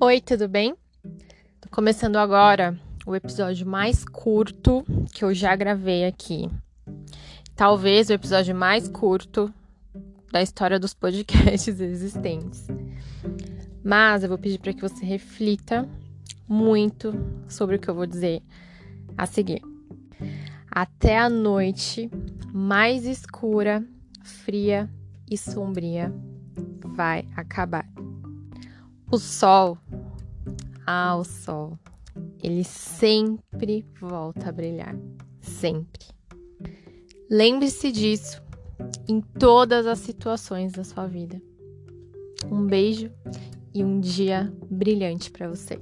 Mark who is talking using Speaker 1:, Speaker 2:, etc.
Speaker 1: Oi, tudo bem? Tô começando agora o episódio mais curto que eu já gravei aqui. Talvez o episódio mais curto da história dos podcasts existentes. Mas eu vou pedir para que você reflita muito sobre o que eu vou dizer a seguir. Até a noite mais escura, fria e sombria vai acabar. O sol, ah, o sol, ele sempre volta a brilhar, sempre. Lembre-se disso em todas as situações da sua vida. Um beijo e um dia brilhante para você.